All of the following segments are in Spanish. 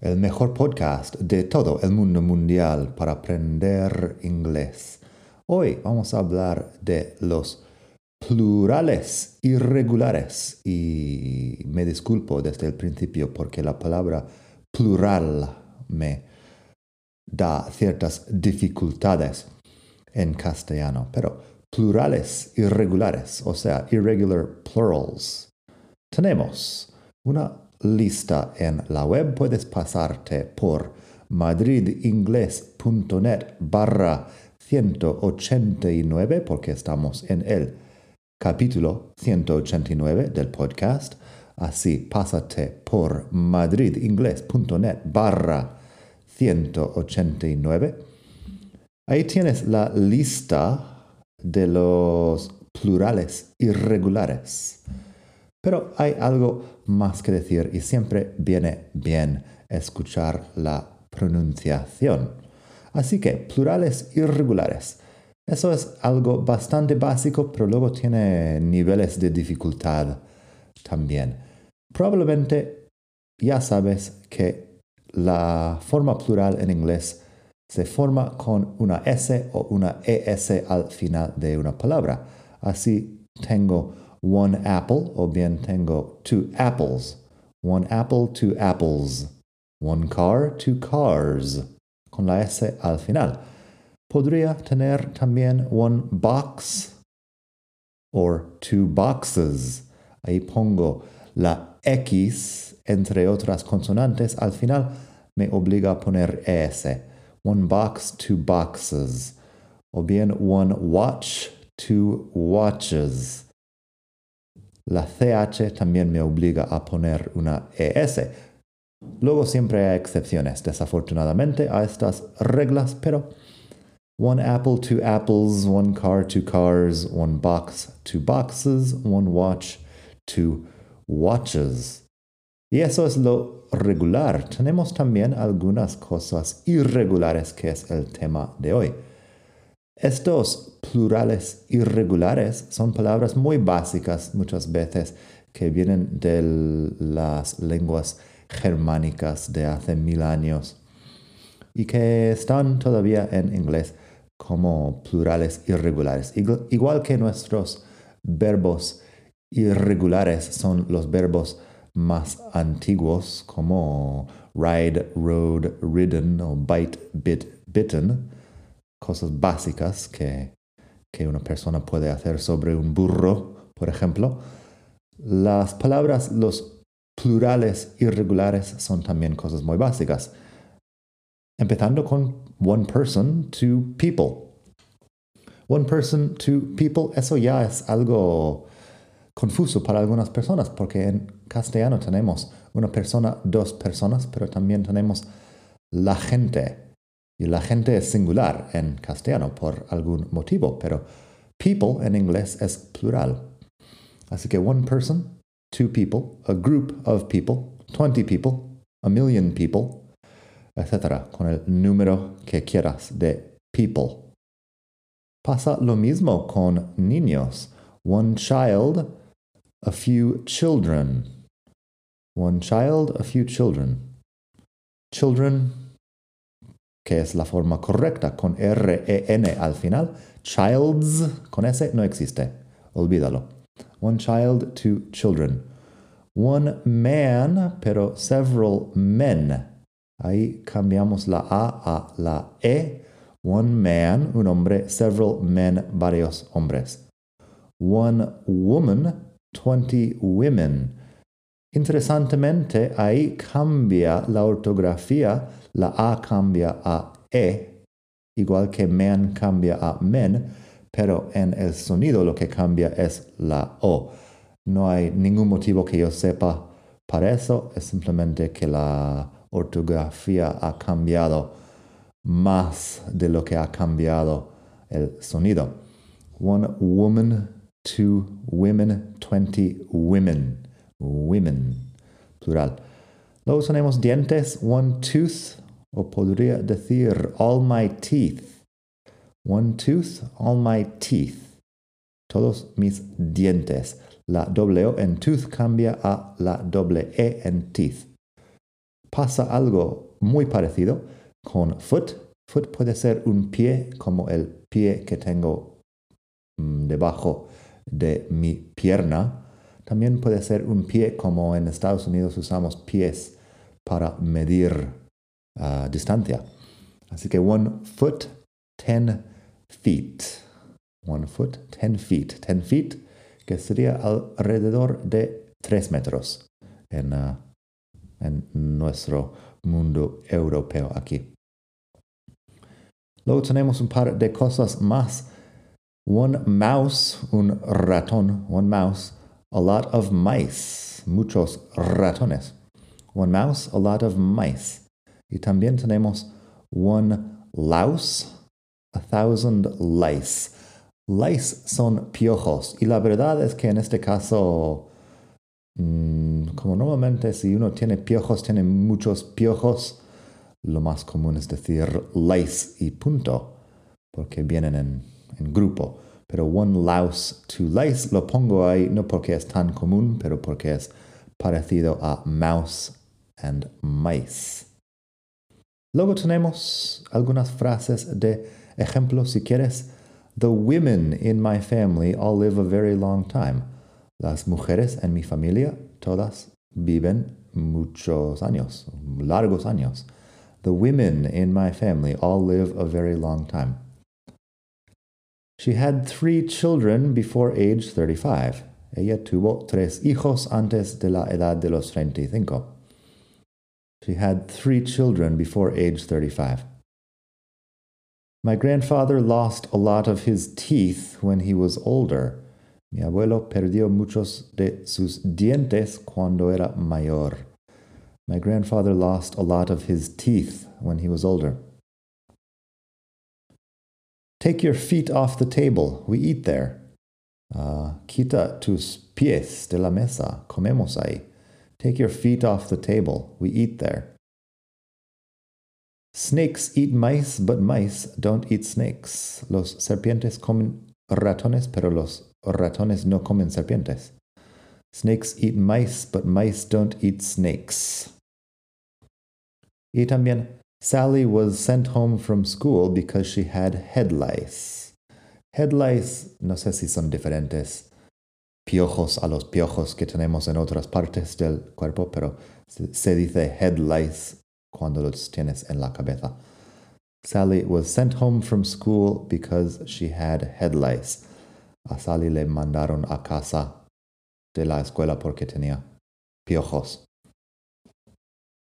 el mejor podcast de todo el mundo mundial para aprender inglés. Hoy vamos a hablar de los plurales irregulares y me disculpo desde el principio porque la palabra plural me da ciertas dificultades en castellano, pero plurales irregulares, o sea, irregular plurals. Tenemos una lista en la web, puedes pasarte por madridingles.net barra 189 porque estamos en el capítulo 189 del podcast. Así, pásate por madridingles.net barra 189. Ahí tienes la lista de los plurales irregulares. Pero hay algo más que decir y siempre viene bien escuchar la pronunciación. Así que plurales irregulares. Eso es algo bastante básico, pero luego tiene niveles de dificultad también. Probablemente ya sabes que la forma plural en inglés se forma con una S o una ES al final de una palabra. Así tengo one apple, o bien tengo two apples. One apple, two apples. One car, two cars. Con la S al final. Podría tener también one box or two boxes. Ahí pongo la X entre otras consonantes. Al final me obliga a poner ES. One box, two boxes. O bien one watch, two watches. La CH también me obliga a poner una ES. Luego siempre hay excepciones, desafortunadamente, a estas reglas, pero one apple, two apples, one car, two cars, one box, two boxes, one watch, two watches. Y eso es lo regular. Tenemos también algunas cosas irregulares que es el tema de hoy. Estos plurales irregulares son palabras muy básicas muchas veces que vienen de las lenguas germánicas de hace mil años y que están todavía en inglés como plurales irregulares. Igual que nuestros verbos irregulares son los verbos más antiguos como ride, rode, ridden o bite, bit, bitten cosas básicas que, que una persona puede hacer sobre un burro, por ejemplo. Las palabras, los plurales irregulares son también cosas muy básicas. Empezando con one person, two people. One person, two people, eso ya es algo confuso para algunas personas porque en castellano tenemos una persona, dos personas, pero también tenemos la gente, y la gente es singular en castellano por algún motivo, pero people en inglés es plural. Así que one person, two people, a group of people, 20 people, a million people, etc. Con el número que quieras de people. Pasa lo mismo con niños. One child, a few children. One child, a few children. Children, que es la forma correcta, con R-E-N al final. Childs, con S, no existe. Olvídalo. One child, two children. One man, pero several men. Ahí cambiamos la A a la E. One man, un hombre, several men, varios hombres. One woman, twenty women. Interesantemente, ahí cambia la ortografía la A cambia a E, igual que man cambia a men, pero en el sonido lo que cambia es la O. No hay ningún motivo que yo sepa para eso, es simplemente que la ortografía ha cambiado más de lo que ha cambiado el sonido. One woman, two women, twenty women. Women, plural. Luego tenemos dientes, one tooth, o podría decir all my teeth. One tooth, all my teeth. Todos mis dientes. La W en tooth cambia a la doble E en teeth. Pasa algo muy parecido con foot. Foot puede ser un pie como el pie que tengo mm, debajo de mi pierna. También puede ser un pie como en Estados Unidos usamos pies para medir uh, distancia. Así que one foot, ten feet. One foot, ten feet. Ten feet, que sería alrededor de tres metros en, uh, en nuestro mundo europeo aquí. Luego tenemos un par de cosas más. One mouse, un ratón, one mouse, a lot of mice, muchos ratones. One mouse, a lot of mice. Y también tenemos one louse, a thousand lice. Lice son piojos. Y la verdad es que en este caso, mm, como normalmente si uno tiene piojos, tiene muchos piojos, lo más común es decir lice y punto, porque vienen en, en grupo. Pero one louse, two lice lo pongo ahí no porque es tan común, pero porque es parecido a mouse and mice. Luego tenemos algunas frases de ejemplo si quieres. The women in my family all live a very long time. Las mujeres en mi familia todas viven muchos años, largos años. The women in my family all live a very long time. She had three children before age 35. Ella tuvo tres hijos antes de la edad de los 35. She had three children before age 35. My grandfather lost a lot of his teeth when he was older. Mi abuelo perdió muchos de sus dientes cuando era mayor. My grandfather lost a lot of his teeth when he was older. Take your feet off the table. We eat there. Uh, quita tus pies de la mesa. Comemos ahí. Take your feet off the table. We eat there. Snakes eat mice, but mice don't eat snakes. Los serpientes comen ratones, pero los ratones no comen serpientes. Snakes eat mice, but mice don't eat snakes. Y también, Sally was sent home from school because she had head lice. Head lice, no sé si son diferentes piojos a los piojos que tenemos en otras partes del cuerpo, pero se dice head lice cuando los tienes en la cabeza. Sally was sent home from school because she had head lice. A Sally le mandaron a casa de la escuela porque tenía piojos.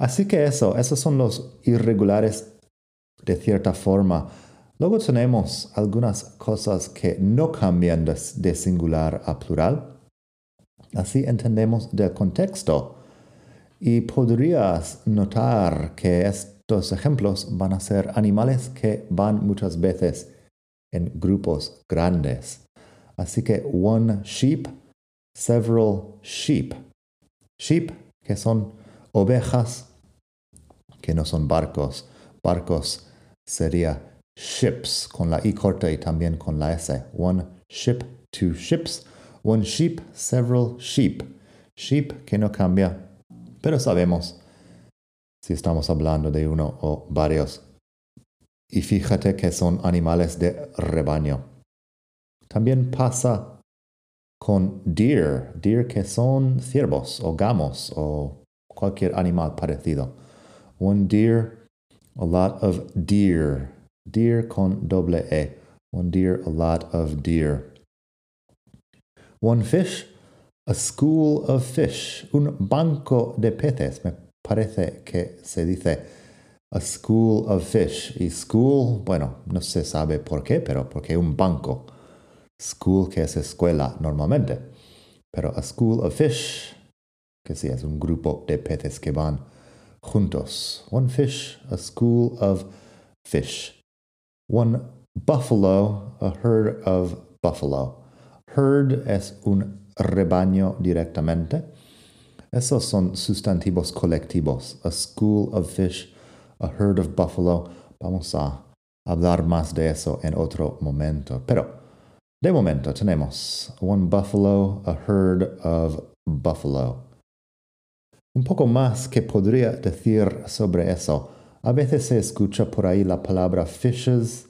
Así que eso, esos son los irregulares de cierta forma Luego tenemos algunas cosas que no cambian de, singular a plural. Así entendemos del contexto. Y podrías notar que estos ejemplos van a ser animales que van muchas veces en grupos grandes. Así que one sheep, several sheep. Sheep, que son ovejas, que no son barcos. Barcos sería ships con la i corta y también con la s. One ship, two ships. One sheep, several sheep. Sheep que no cambia, pero sabemos si estamos hablando de uno o varios. Y fíjate que son animales de rebaño. También pasa con deer, deer que son ciervos o gamos o cualquier animal parecido. One deer, a lot of deer. Deer con doble E. One deer, a lot of deer. One fish, a school of fish. Un banco de peces. Me parece que se dice a school of fish. Y school, bueno, no se sabe por qué, pero porque un banco. School que es escuela normalmente. Pero a school of fish, que sí es un grupo de peces que van juntos. One fish, a school of fish. One buffalo, a herd of buffalo. Herd es un rebaño directamente. Esos son sustantivos colectivos. A school of fish, a herd of buffalo. Vamos a hablar más de eso en otro momento. Pero de momento tenemos one buffalo, a herd of buffalo. Un poco más que podría decir sobre eso. A veces se escucha por ahí la palabra fishes,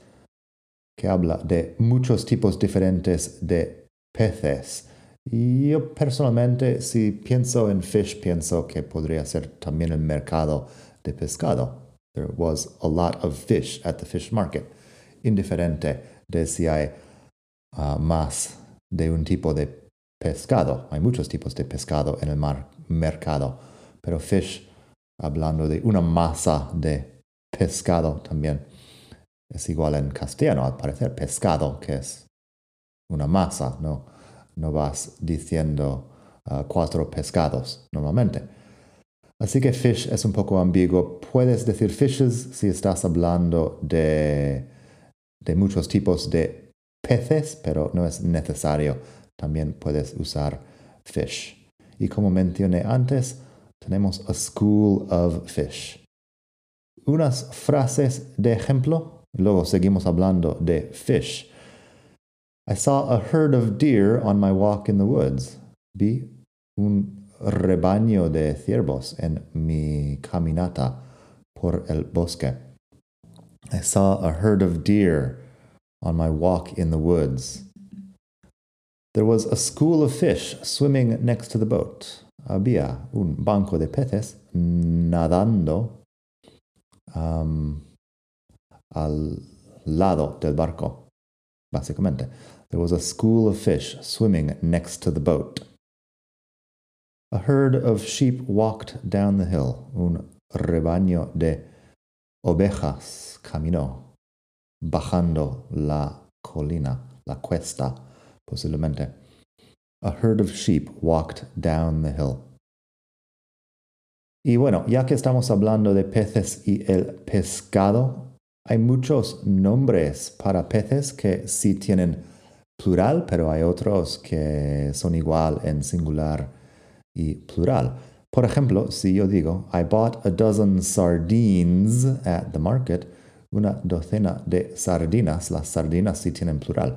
que habla de muchos tipos diferentes de peces. Yo personalmente, si pienso en fish, pienso que podría ser también el mercado de pescado. There was a lot of fish at the fish market. Indiferente de si hay uh, más de un tipo de pescado. Hay muchos tipos de pescado en el mar, mercado. Pero fish, hablando de una masa de pescado también, es igual en castellano, al parecer. Pescado, que es una masa, no, no vas diciendo uh, cuatro pescados normalmente. Así que fish es un poco ambiguo. Puedes decir fishes si estás hablando de, de muchos tipos de peces, pero no es necesario. También puedes usar fish. Y como mencioné antes, tenemos a school of fish. Unas frases de ejemplo, luego seguimos hablando de fish. I saw a herd of deer on my walk in the woods. Vi un rebaño de ciervos en mi caminata por el bosque. I saw a herd of deer on my walk in the woods. There was a school of fish swimming next to the boat. Había un banco de peces nadando al lado del barco, básicamente. There was a school of fish swimming next to the boat. A herd of sheep walked down the hill. Un rebaño de ovejas caminó bajando la colina, la cuesta, posiblemente. A herd of sheep walked down the hill. Y bueno, ya que estamos hablando de peces y el pescado, hay muchos nombres para peces que sí tienen plural, pero hay otros que son igual en singular y plural. Por ejemplo, si yo digo, I bought a dozen sardines at the market, una docena de sardinas, las sardinas sí tienen plural.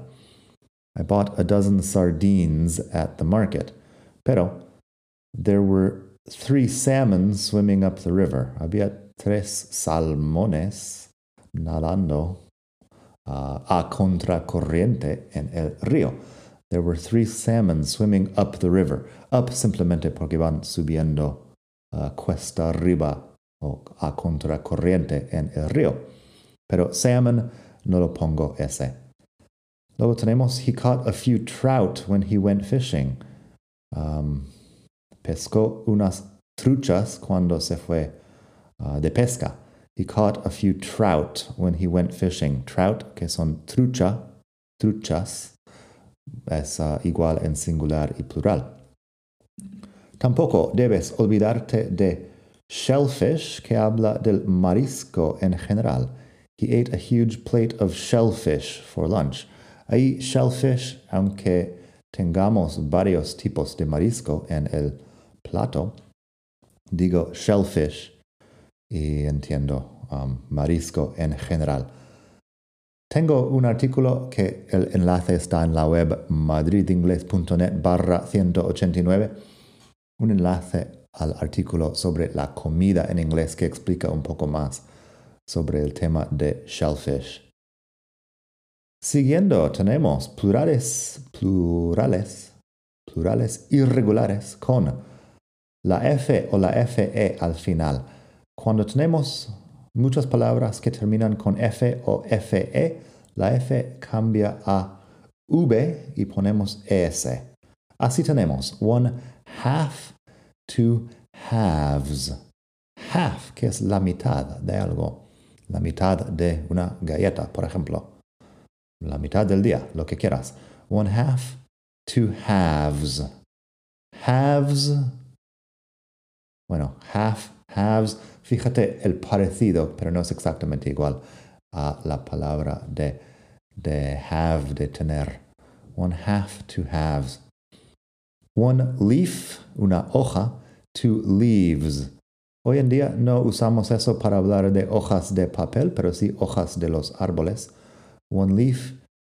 I bought a dozen sardines at the market. Pero there were three salmon swimming up the river. Había tres salmones nadando uh, a contracorriente en el río. There were three salmon swimming up the river. Up simplemente porque van subiendo uh, cuesta arriba o a contracorriente en el río. Pero salmon no lo pongo ese. Luego tenemos, he caught a few trout when he went fishing. Um, pescó unas truchas cuando se fue uh, de pesca. He caught a few trout when he went fishing. Trout, que son trucha, truchas, es uh, igual en singular y plural. Tampoco debes olvidarte de shellfish, que habla del marisco en general. He ate a huge plate of shellfish for lunch. Ahí shellfish, aunque tengamos varios tipos de marisco en el plato, digo shellfish y entiendo um, marisco en general. Tengo un artículo que el enlace está en la web madridingles.net barra 189, un enlace al artículo sobre la comida en inglés que explica un poco más sobre el tema de shellfish. Siguiendo tenemos plurales, plurales, plurales irregulares con la F o la FE al final. Cuando tenemos muchas palabras que terminan con F o FE, la F cambia a V y ponemos ES. Así tenemos one half, two halves. Half, que es la mitad de algo. La mitad de una galleta, por ejemplo la mitad del día, lo que quieras. One half, two halves. Halves, bueno, half, Haves, fíjate el parecido, pero no es exactamente igual a la palabra de, de have, de tener. One half, two halves. One leaf, una hoja, two leaves. Hoy en día no usamos eso para hablar de hojas de papel, pero sí hojas de los árboles. One leaf,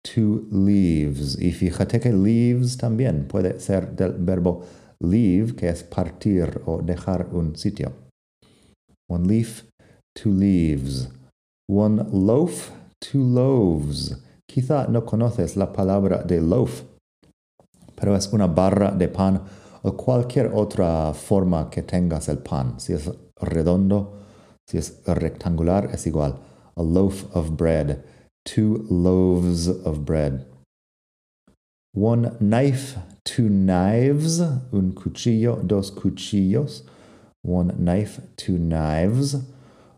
two leaves. Y fíjate que leaves también puede ser del verbo leave, que es partir o dejar un sitio. One leaf, two leaves. One loaf, two loaves. Quizá no conoces la palabra de loaf, pero es una barra de pan o cualquier otra forma que tengas el pan. Si es redondo, si es rectangular, es igual. A loaf of bread, two loaves of bread. One knife, two knives, un cuchillo, dos cuchillos. One knife, two knives.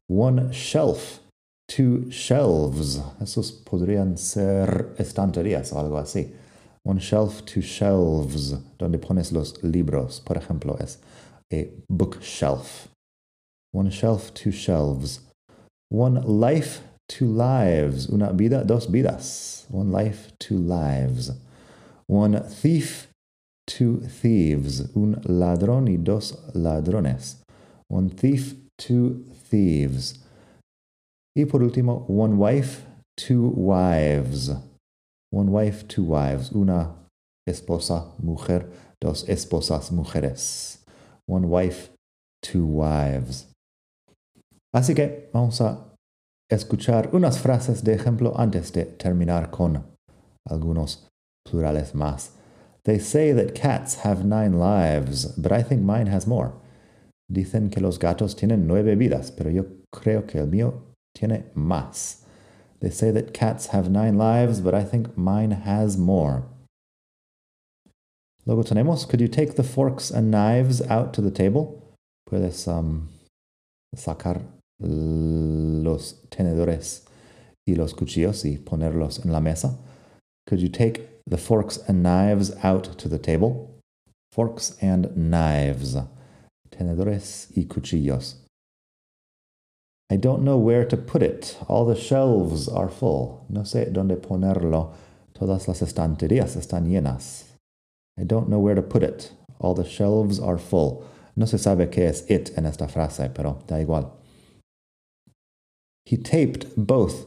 One shelf, two shelves. Esos podrían ser estanterías o algo así. One shelf, two shelves, donde pones los libros. Por ejemplo, es a bookshelf. One shelf, two shelves. One life, two lives. Una vida, dos vidas. One life, two lives. One thief, two thieves. Un ladrón y dos ladrones. One thief, two thieves. Y por último, one wife, two wives. One wife, two wives. Una esposa, mujer, dos esposas, mujeres. One wife, two wives. Así que vamos a escuchar unas frases de ejemplo antes de terminar con algunos plurales más. They say that cats have nine lives, but I think mine has more. Dicen que los gatos tienen nueve vidas, pero yo creo que el mío tiene más. They say that cats have nine lives, but I think mine has more. Luego tenemos, could you take the forks and knives out to the table? Puedes um, sacar los tenedores y los cuchillos y ponerlos en la mesa. Could you take the forks and knives out to the table? Forks and knives. Tenedores y cuchillos. I don't know where to put it. All the shelves are full. No sé dónde ponerlo. Todas las estanterías están llenas. I don't know where to put it. All the shelves are full. No se sabe qué es it en esta frase, pero da igual. He taped both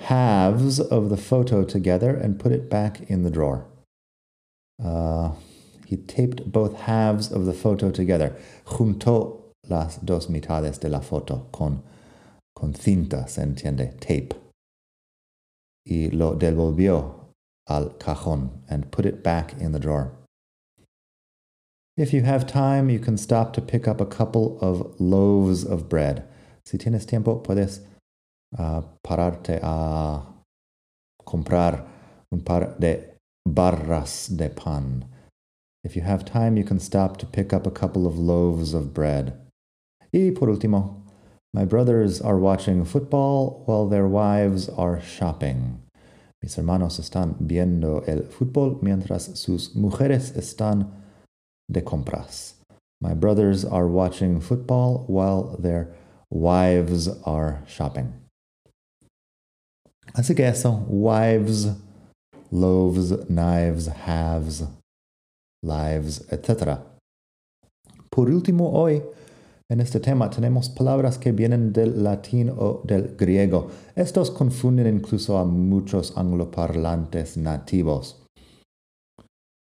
halves of the photo together and put it back in the drawer. Uh, he taped both halves of the photo together. Juntó las dos mitades de la foto con con cinta, se entiende, tape. Y lo devolvió al cajón and put it back in the drawer. If you have time, you can stop to pick up a couple of loaves of bread. Si tienes tiempo, puedes pararte a comprar un par de barras de pan. If you have time, you can stop to pick up a couple of loaves of bread. Y por último, my brothers are watching football while their wives are shopping. Mis hermanos están viendo el fútbol mientras sus mujeres están de compras. My brothers are watching football while their wives are shopping. Así que eso, wives, loaves, knives, halves, lives, etc. Por último, hoy En este tema tenemos palabras que vienen del latín o del griego. Estos confunden incluso a muchos angloparlantes nativos.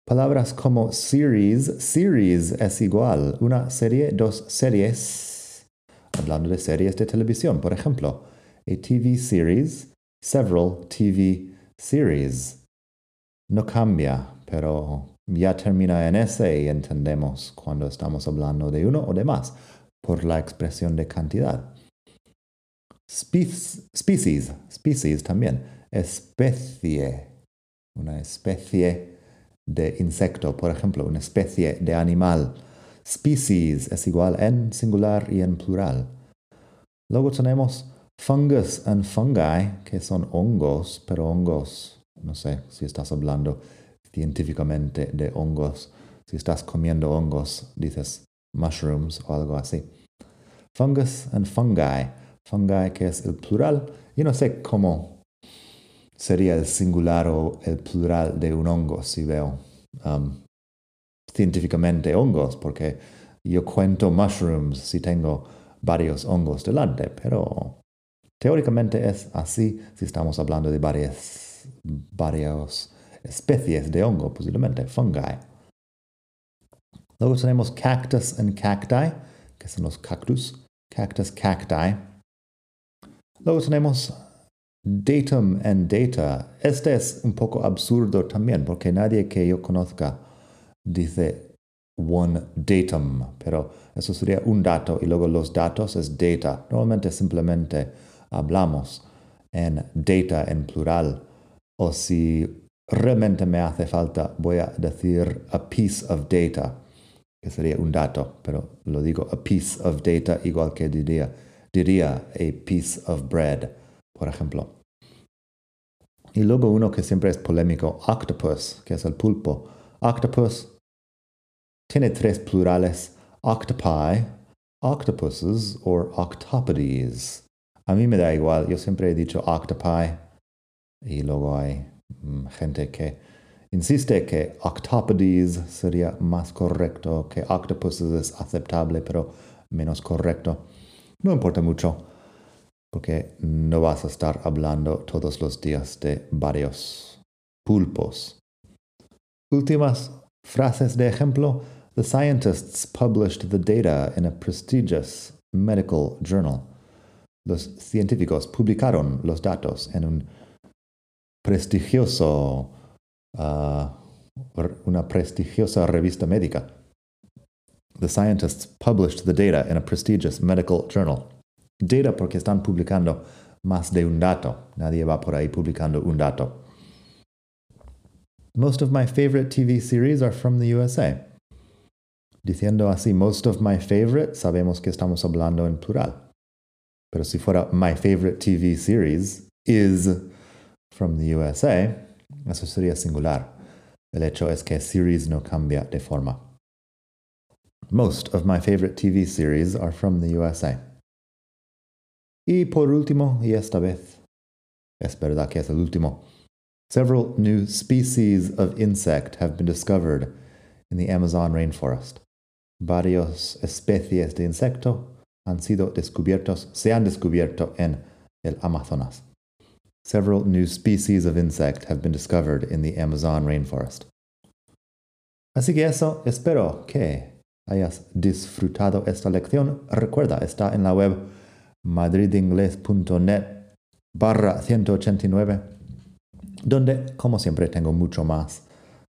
Palabras como series, series es igual, una serie, dos series. Hablando de series de televisión, por ejemplo, a TV series, several TV series. No cambia, pero ya termina en ese y entendemos cuando estamos hablando de uno o de más por la expresión de cantidad. species, species también, especie, una especie de insecto, por ejemplo, una especie de animal. Species es igual en singular y en plural. Luego tenemos fungus and fungi, que son hongos, pero hongos, no sé si estás hablando científicamente de hongos. Si estás comiendo hongos, dices mushrooms o algo así. Fungus and fungi. Fungi que es el plural. Y no sé cómo sería el singular o el plural de un hongo si veo um, científicamente hongos, porque yo cuento mushrooms si tengo varios hongos delante, pero teóricamente es así si estamos hablando de varias, varias especies de hongo, posiblemente fungi. Luego tenemos cactus and cacti, que son los cactus, cactus, cacti. Luego tenemos datum and data. Este es un poco absurdo también, porque nadie que yo conozca dice one datum, pero eso sería un dato y luego los datos es data. Normalmente simplemente hablamos en data en plural o si realmente me hace falta voy a decir a piece of data, que sería un dato, pero lo digo a piece of data igual que diría, diría a piece of bread, por ejemplo. Y luego uno que siempre es polémico, octopus, que es el pulpo. Octopus tiene tres plurales, octopi, octopuses o octopodes. A mí me da igual, yo siempre he dicho octopi y luego hay mm, gente que insiste que octopodes sería más correcto, que octopuses es aceptable pero menos correcto. No importa mucho porque no vas a estar hablando todos los días de varios pulpos. Últimas frases de ejemplo. The scientists published the data in a prestigious medical journal. Los científicos publicaron los datos en un prestigioso, uh, una prestigiosa revista médica. The scientists published the data in a prestigious medical journal. Data porque están publicando más de un dato. Nadie va por ahí publicando un dato. Most of my favorite TV series are from the USA. Diciendo así, most of my favorite, sabemos que estamos hablando en plural. Pero si fuera my favorite TV series is from the USA, eso sería singular. El hecho es que series no cambia de forma. Most of my favorite TV series are from the USA. Y por último, y esta vez, es verdad que es el último, several new species of insect have been discovered in the Amazon rainforest. Varios especies de insecto han sido descubiertos, se han descubierto en el Amazonas. Several new species of insect have been discovered in the Amazon rainforest. Así que eso, espero que hayas disfrutado esta lección. Recuerda, está en la web madridingles.net barra 189, donde, como siempre, tengo mucho más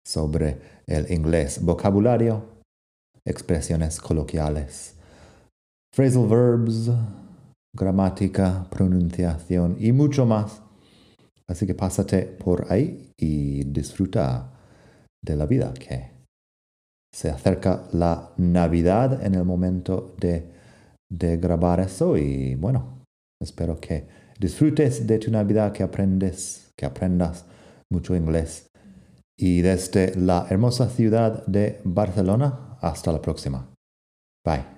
sobre el inglés, vocabulario, expresiones coloquiales, phrasal verbs, gramática, pronunciación y mucho más. Así que pásate por ahí y disfruta de la vida que se acerca la Navidad en el momento de de grabar eso y bueno, espero que disfrutes de tu Navidad, que aprendes, que aprendas mucho inglés. Y desde la hermosa ciudad de Barcelona, hasta la próxima. Bye.